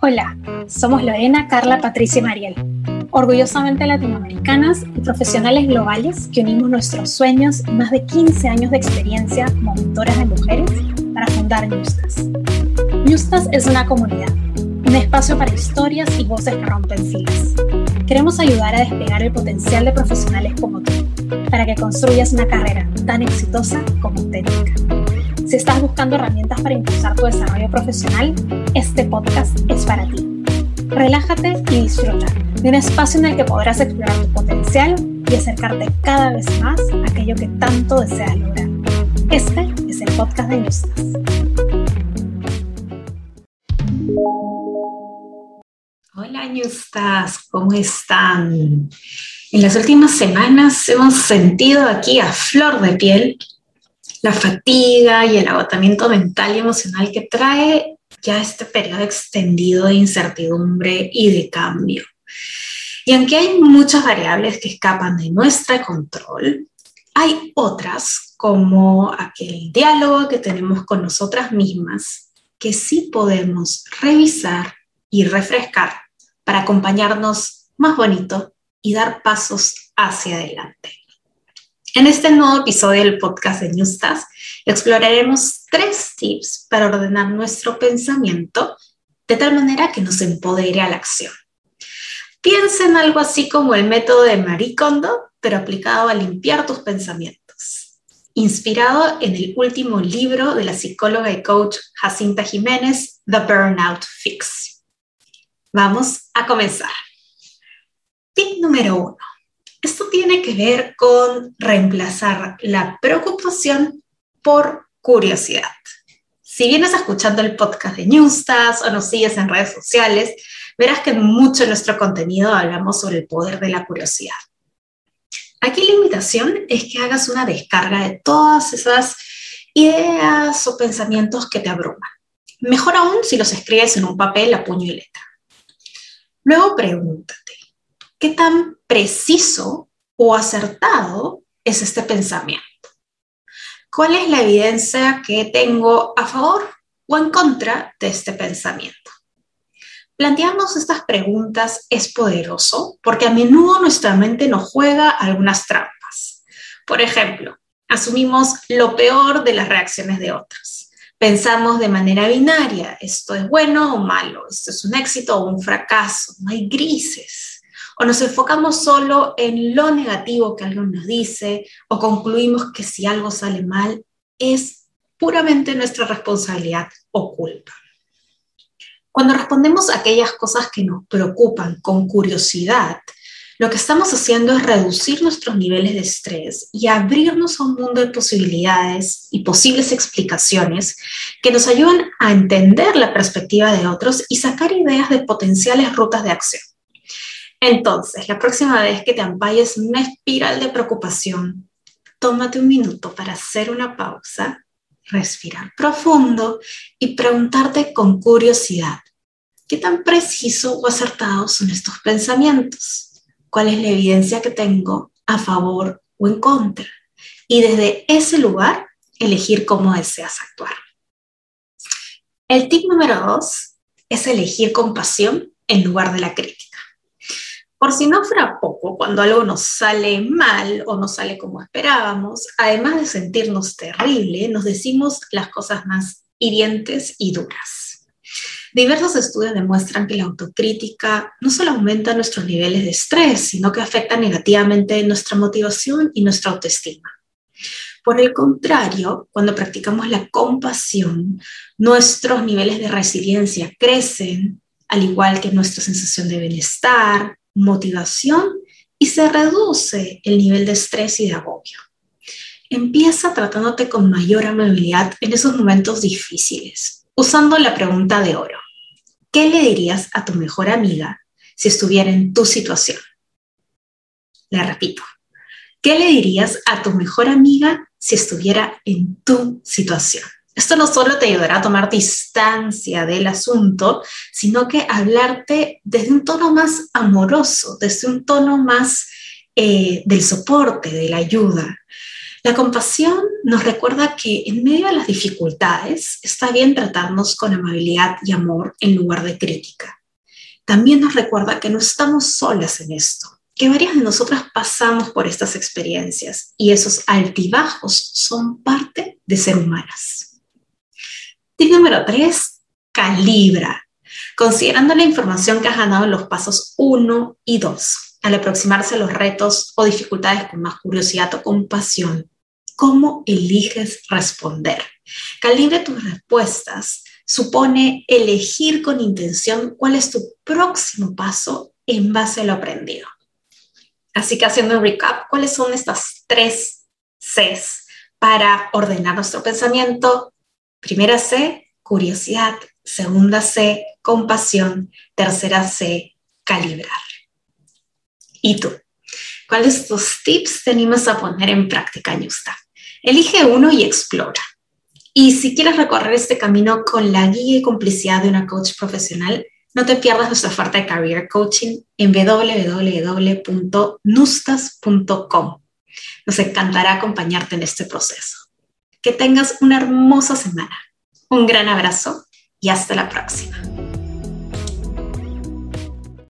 Hola, somos Lorena, Carla, Patricia y Mariel, orgullosamente latinoamericanas y profesionales globales que unimos nuestros sueños y más de 15 años de experiencia como mentoras de mujeres para fundar Newstas. Newstas es una comunidad, un espacio para historias y voces que rompen filas. Queremos ayudar a despegar el potencial de profesionales como tú, para que construyas una carrera tan exitosa como auténtica. Si estás buscando herramientas para impulsar tu desarrollo profesional, este podcast es para ti. Relájate y disfruta de un espacio en el que podrás explorar tu potencial y acercarte cada vez más a aquello que tanto deseas lograr. Este es el podcast de Nustas. Hola Nustas, ¿cómo están? En las últimas semanas hemos sentido aquí a flor de piel la fatiga y el agotamiento mental y emocional que trae ya este periodo extendido de incertidumbre y de cambio. Y aunque hay muchas variables que escapan de nuestro control, hay otras como aquel diálogo que tenemos con nosotras mismas que sí podemos revisar y refrescar para acompañarnos más bonito y dar pasos hacia adelante. En este nuevo episodio del podcast de Newstas exploraremos tres tips para ordenar nuestro pensamiento de tal manera que nos empodere a la acción. Piensa en algo así como el método de Marie Kondo, pero aplicado a limpiar tus pensamientos. Inspirado en el último libro de la psicóloga y coach Jacinta Jiménez, The Burnout Fix. Vamos a comenzar. Tip número uno esto tiene que ver con reemplazar la preocupación por curiosidad. Si vienes escuchando el podcast de Newstas o nos sigues en redes sociales, verás que mucho de nuestro contenido hablamos sobre el poder de la curiosidad. Aquí la invitación es que hagas una descarga de todas esas ideas o pensamientos que te abruman. Mejor aún si los escribes en un papel a puño y letra. Luego pregúntate, ¿qué tan preciso o acertado es este pensamiento? ¿Cuál es la evidencia que tengo a favor o en contra de este pensamiento? Plantearnos estas preguntas es poderoso porque a menudo nuestra mente nos juega algunas trampas. Por ejemplo, asumimos lo peor de las reacciones de otros. Pensamos de manera binaria, esto es bueno o malo, esto es un éxito o un fracaso, no hay grises o nos enfocamos solo en lo negativo que alguien nos dice, o concluimos que si algo sale mal es puramente nuestra responsabilidad o culpa. Cuando respondemos a aquellas cosas que nos preocupan con curiosidad, lo que estamos haciendo es reducir nuestros niveles de estrés y abrirnos a un mundo de posibilidades y posibles explicaciones que nos ayudan a entender la perspectiva de otros y sacar ideas de potenciales rutas de acción. Entonces, la próxima vez que te ampalles en una espiral de preocupación, tómate un minuto para hacer una pausa, respirar profundo y preguntarte con curiosidad, ¿qué tan preciso o acertados son estos pensamientos? ¿Cuál es la evidencia que tengo a favor o en contra? Y desde ese lugar, elegir cómo deseas actuar. El tip número dos es elegir compasión en lugar de la crítica. Por si no fuera poco, cuando algo nos sale mal o no sale como esperábamos, además de sentirnos terrible, nos decimos las cosas más hirientes y duras. Diversos estudios demuestran que la autocrítica no solo aumenta nuestros niveles de estrés, sino que afecta negativamente nuestra motivación y nuestra autoestima. Por el contrario, cuando practicamos la compasión, nuestros niveles de resiliencia crecen, al igual que nuestra sensación de bienestar, motivación y se reduce el nivel de estrés y de agobio. Empieza tratándote con mayor amabilidad en esos momentos difíciles, usando la pregunta de oro. ¿Qué le dirías a tu mejor amiga si estuviera en tu situación? Le repito, ¿qué le dirías a tu mejor amiga si estuviera en tu situación? Esto no solo te ayudará a tomar distancia del asunto, sino que hablarte desde un tono más amoroso, desde un tono más eh, del soporte, de la ayuda. La compasión nos recuerda que en medio de las dificultades está bien tratarnos con amabilidad y amor en lugar de crítica. También nos recuerda que no estamos solas en esto, que varias de nosotras pasamos por estas experiencias y esos altibajos son parte de ser humanas. Tip número tres, calibra. Considerando la información que has ganado en los pasos 1 y 2, al aproximarse a los retos o dificultades con más curiosidad o compasión, ¿cómo eliges responder? Calibre tus respuestas supone elegir con intención cuál es tu próximo paso en base a lo aprendido. Así que haciendo un recap, ¿cuáles son estas tres Cs para ordenar nuestro pensamiento? Primera C, curiosidad. Segunda C, compasión. Tercera C, calibrar. ¿Y tú? ¿Cuáles tus tips te animas a poner en práctica, Ñusta? Elige uno y explora. Y si quieres recorrer este camino con la guía y complicidad de una coach profesional, no te pierdas nuestra oferta de Career Coaching en www.nustas.com. Nos encantará acompañarte en este proceso. Que tengas una hermosa semana. Un gran abrazo y hasta la próxima.